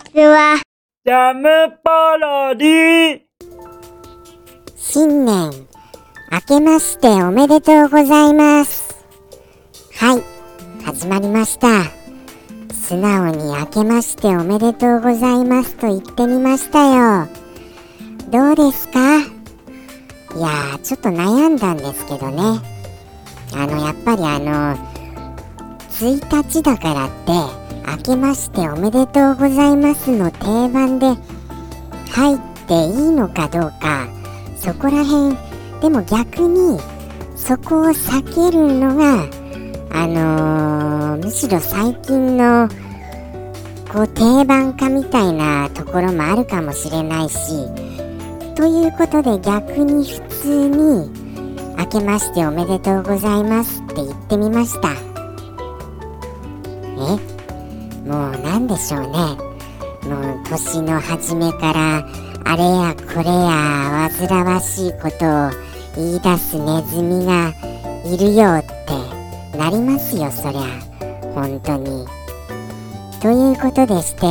ちは。ジャムパロディ新年、明けましておめでとうございます。はい、始まりました。素直に明けましておめでとうございますと言ってみましたよ。どうですか？いやー、ちょっと悩んだんですけどね。あの、やっぱりあの、1日だからって、明けましておめでとうございますの定番で入っていいのかどうか、そこら辺でも逆にそこを避けるのがあのーむしろ最近のこう定番化みたいなところもあるかもしれないしということで逆に普通に「明けましておめでとうございます」って言ってみました。もうなんでしょうね。もう年の初めからあれやこれや煩わしいことを言い出すネズミがいるよってなりますよそりゃ。本当に。ということでして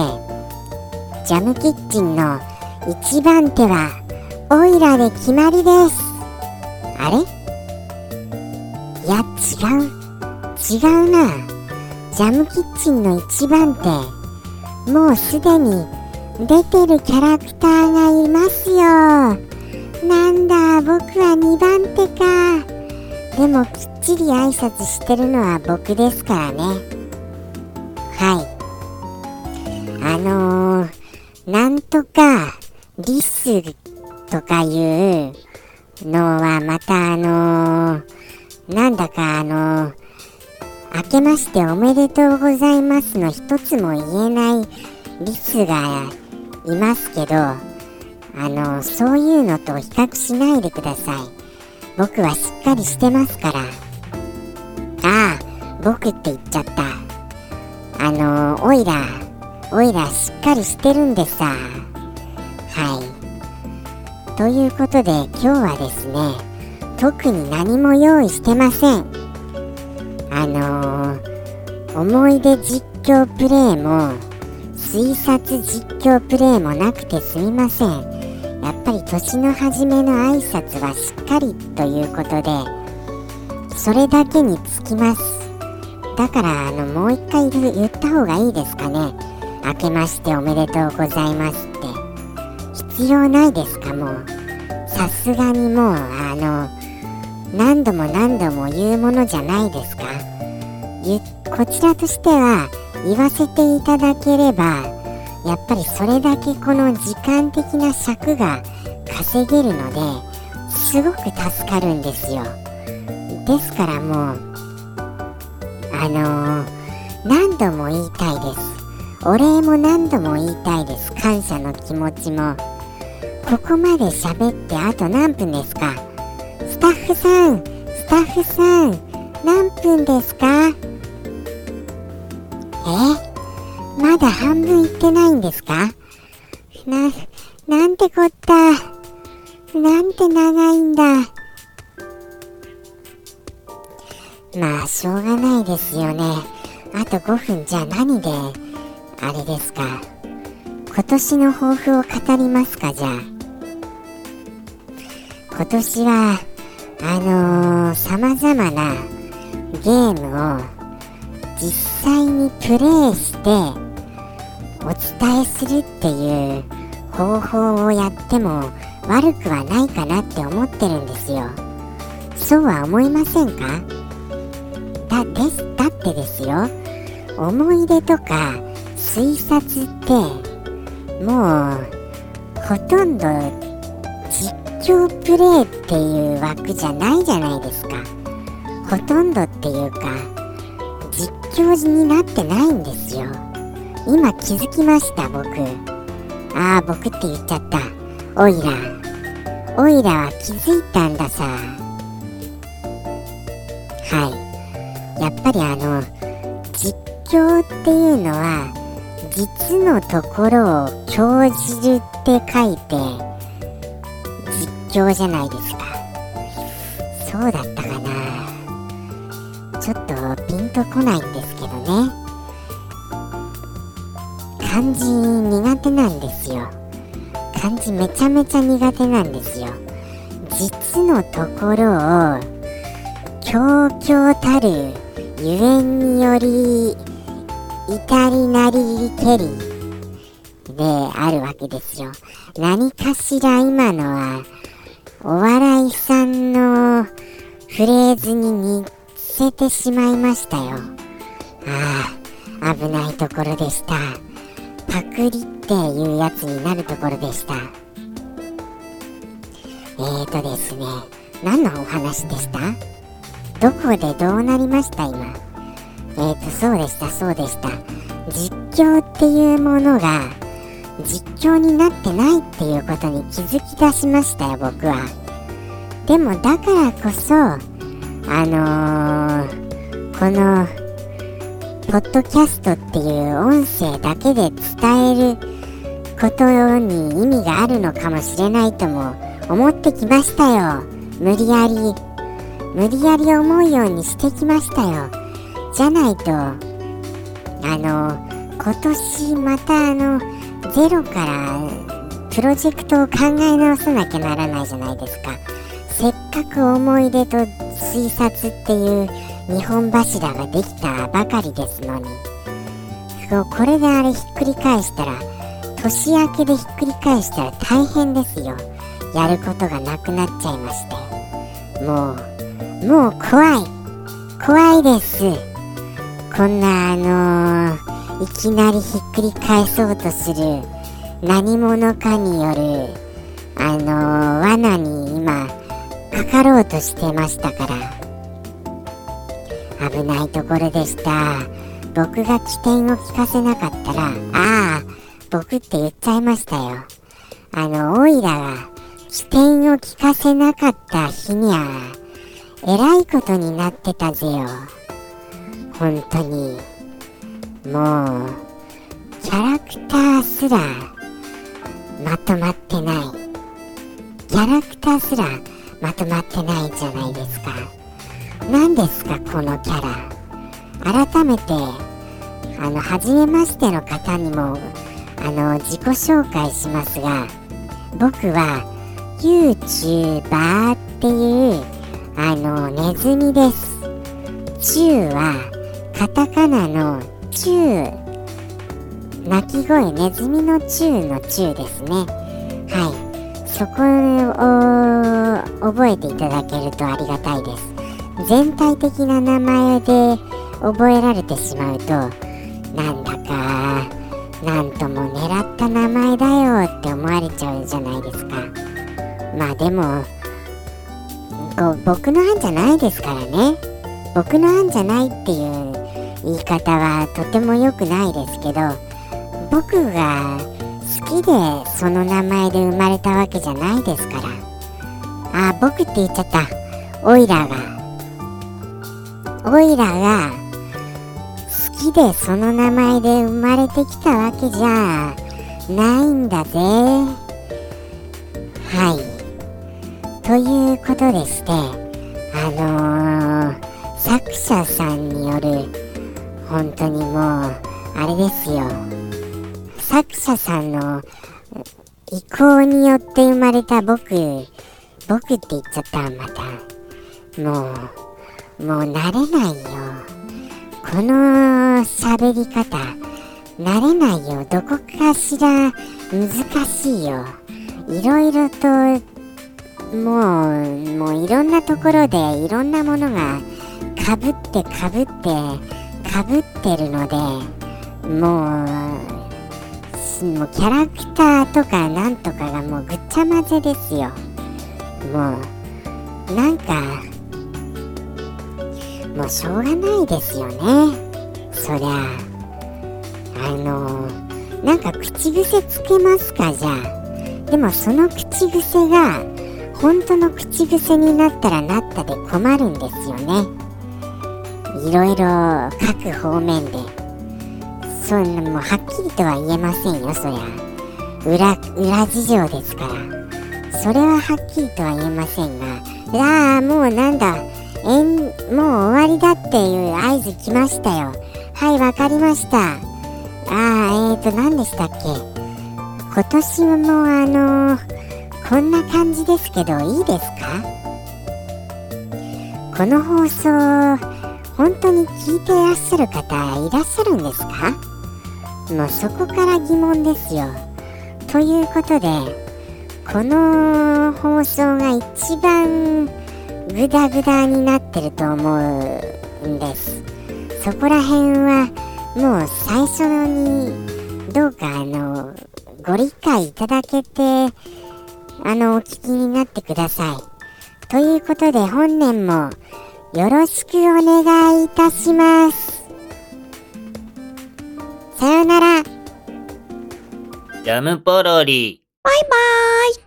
ジャムキッチンの一番手はオイラで決まりです。あれ？いや違う。違うな。ジャムキッチンの一番手。もうすでに出てるキャラクターがいますよ。なんだ僕は2番手か。でもきっちり挨拶してるのは僕ですからね。はい。あのー、なんとかリスとかいうのはまたあのー、なんだかあのー、明けましておめでとうございますの一つも言えないリスがいますけどあのそういうのと比較しないでください。僕はしっかりしてますから。ああ僕って言っちゃった。あのオイラオイラしっかりしてるんでさ。はい。ということで今日はですね特に何も用意してません。あのー思い出実況プレイも推察実況プレイもなくてすみません。やっぱり年の初めの挨拶はしっかりということでそれだけにつきます。だからあのもう一回言った方がいいですかね。明けましておめでとうございますって。必要ないですかもう。さすがにもうあの何度も何度も言うものじゃないですか。こちらとしては言わせていただければやっぱりそれだけこの時間的な尺が稼げるのですごく助かるんですよ。ですからもうあのー何度も言いたいです。お礼も何度も言いたいです。感謝の気持ちも。ここまで喋ってあと何分ですか？スタッフさんスタッフさん何分ですか？え？まだ半分いってないんですか？な、なんてこった。なんて長いんだ。まあしょうがないですよね。あと5分じゃ何であれですか？今年の抱負を語りますかじゃあ。今年はあのー、様々なゲームを実際にプレイしてお伝えするっていう方法をやっても悪くはないかなって思ってるんですよ。そうは思いませんか？だですだってですよ。思い出とか推察ってもうほとんど実況プレイっていう枠じゃないじゃないですか。ほとんどっていうか実況時になってないんですよ。今気づきました僕。ああ僕って言っちゃった。オイラオイラは気づいたんださ。はい。やっぱりあの実況っていうのは実のところを教じるって書いて実況じゃないですか。そうだった。ちょっとピンとこないんですけどね。漢字苦手なんですよ。漢字めちゃめちゃ苦手なんですよ。実のところを強々たるゆえんにより至りなりけりであるわけですよ。何かしら今のはお笑いさんのフレーズに似せてしまいましたよ。ああ危ないところでした。パクリっていうやつになるところでした。えーとですね何のお話でした？どこでどうなりました今？えーとそうでしたそうでした。実況っていうものが実況になってないっていうことに気づき出しましたよ僕は。でもだからこそあのー、このポッドキャストっていう音声だけで伝えることに意味があるのかもしれないとも思ってきましたよ。無理やり無理やり思うようにしてきましたよ。じゃないとあの今年またあのゼロからプロジェクトを考え直さなきゃならないじゃないですか。く思い出と推察っていう2本柱ができたばかりですのに。これであれひっくり返したら年明けでひっくり返したら大変ですよ。やることがなくなっちゃいまして。もうもう怖い。怖いです。こんなあのー、いきなりひっくり返そうとする何者かによるあのー、罠に今かかろうとしてましたから。危ないところでした。僕が起点を聞かせなかったらああ僕って言っちゃいましたよ。あのオイラが起点を聞かせなかった日にゃえらいことになってたぜよ。本当に。もうキャラクターすらまとまってない。キャラクターすらまとまってないじゃないですか。何ですかこのキャラ。改めてあの初めましての方にもあの自己紹介しますが僕は YouTuber っていうあのネズミです。中はカタカナの中鳴き声ネズミの中の中ですね。はい。そこを覚えていただけるとありがたいです。全体的な名前で覚えられてしまうとなんだかなんとも狙った名前だよって思われちゃうじゃないですか。まあでもこう僕の案じゃないですからね。僕の案じゃないっていう言い方はとても良くないですけど僕が好きでその名前で生まれたわけじゃないですかあ僕って言っちゃった。オイラが。オイラが好きでその名前で生まれてきたわけじゃないんだぜ。はい。ということでしてあのー、作者さんによる本当にもうあれですよ。作者さんの意向によって生まれた僕僕って言っちゃったまたもうもう慣れないよ。この喋り方慣れないよ。どこかしら難しいよ。いろいろともうもういろんなところでいろんなものがかぶってかぶってかぶってるのでもうもうキャラクターとかなんとかがもうぐっちゃ混ぜですよ。もうなんかもうしょうがないですよね。そりゃあのなんか口癖つけますかじゃ。あでもその口癖が本当の口癖になったらなったで困るんですよね。いろいろ各方面で。そんなもうはっきりとは言えませんよそりゃ。裏裏事情ですから。それははっきりとは言えませんがああもうなんだ。えんもう終わりだっていう合図来ましたよ。はいわかりました。あー、えーと、何でしたっけ？今年もあのこんな感じですけど、いいですか？この放送、本当に聞いてらっしゃる方いらっしゃるんですか？もうそこから疑問ですよ。ということで、この放送が一番グダグダになってると思うんです。そこら辺はもう最初にどうかあのご理解いただけてあのお聞きになってください。ということで本年もよろしくお願いいたします。さようなら。ジャムポロリ。バイバーイ。